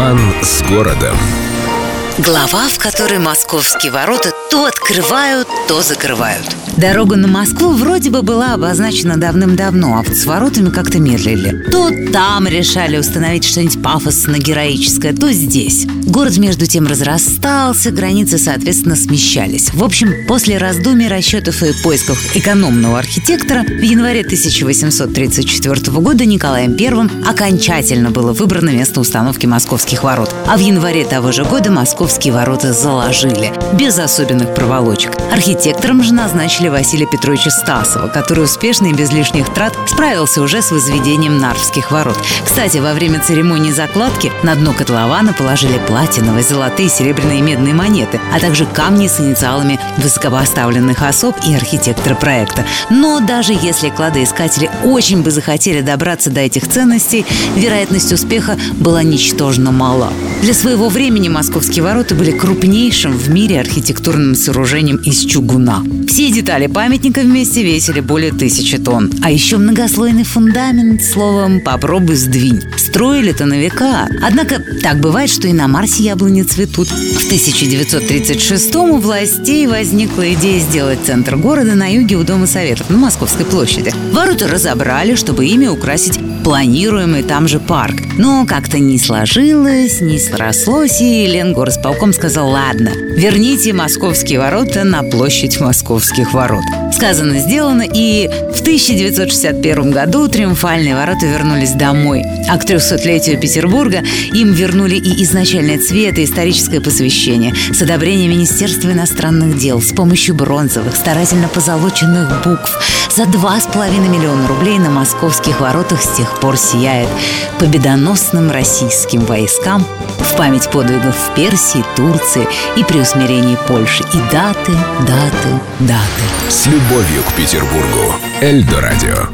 Роман с городом. Глава, в которой московские ворота то открывают, то закрывают. Дорога на Москву вроде бы была обозначена давным-давно, а вот с воротами как-то медлили. То там решали установить что-нибудь пафосно-героическое, то здесь. Город между тем разрастался, границы, соответственно, смещались. В общем, после раздумий, расчетов и поисков экономного архитектора в январе 1834 года Николаем I окончательно было выбрано место установки московских ворот. А в январе того же года московские ворота заложили, без особенных проволочек. Архитектором же назначили Василия Петровича Стасова, который успешно и без лишних трат справился уже с возведением Нарвских ворот. Кстати, во время церемонии закладки на дно котлована положили платиновые, золотые, серебряные и медные монеты, а также камни с инициалами высокопоставленных особ и архитектора проекта. Но даже если кладоискатели очень бы захотели добраться до этих ценностей, вероятность успеха была ничтожно мала. Для своего времени московские ворота были крупнейшим в мире архитектурным сооружением из чугуна. Все детали памятника вместе весили более тысячи тонн. А еще многослойный фундамент, словом, попробуй сдвинь. Строили-то на века. Однако так бывает, что и на Марсе яблони цветут. В 1936 у властей возникла идея сделать центр города на юге у Дома Советов, на Московской площади. Ворота разобрали, чтобы ими украсить планируемый там же парк. Но как-то не сложилось, не срослось, и Ленгорсполком сказал «Ладно, верните московские ворота на площадь московских ворот». Сказано, сделано, и в 1961 году триумфальные ворота вернулись домой. А к 300-летию Петербурга им вернули и изначальный цвет, и историческое посвящение с одобрением Министерства иностранных дел с помощью бронзовых, старательно позолоченных букв. За 2,5 миллиона рублей на московских воротах с тех пор сияет победоносным российским войскам в память подвигов в Персии, Турции и при усмирении Польши. И даты, даты, даты. С любовью к Петербургу. Эльдо радио.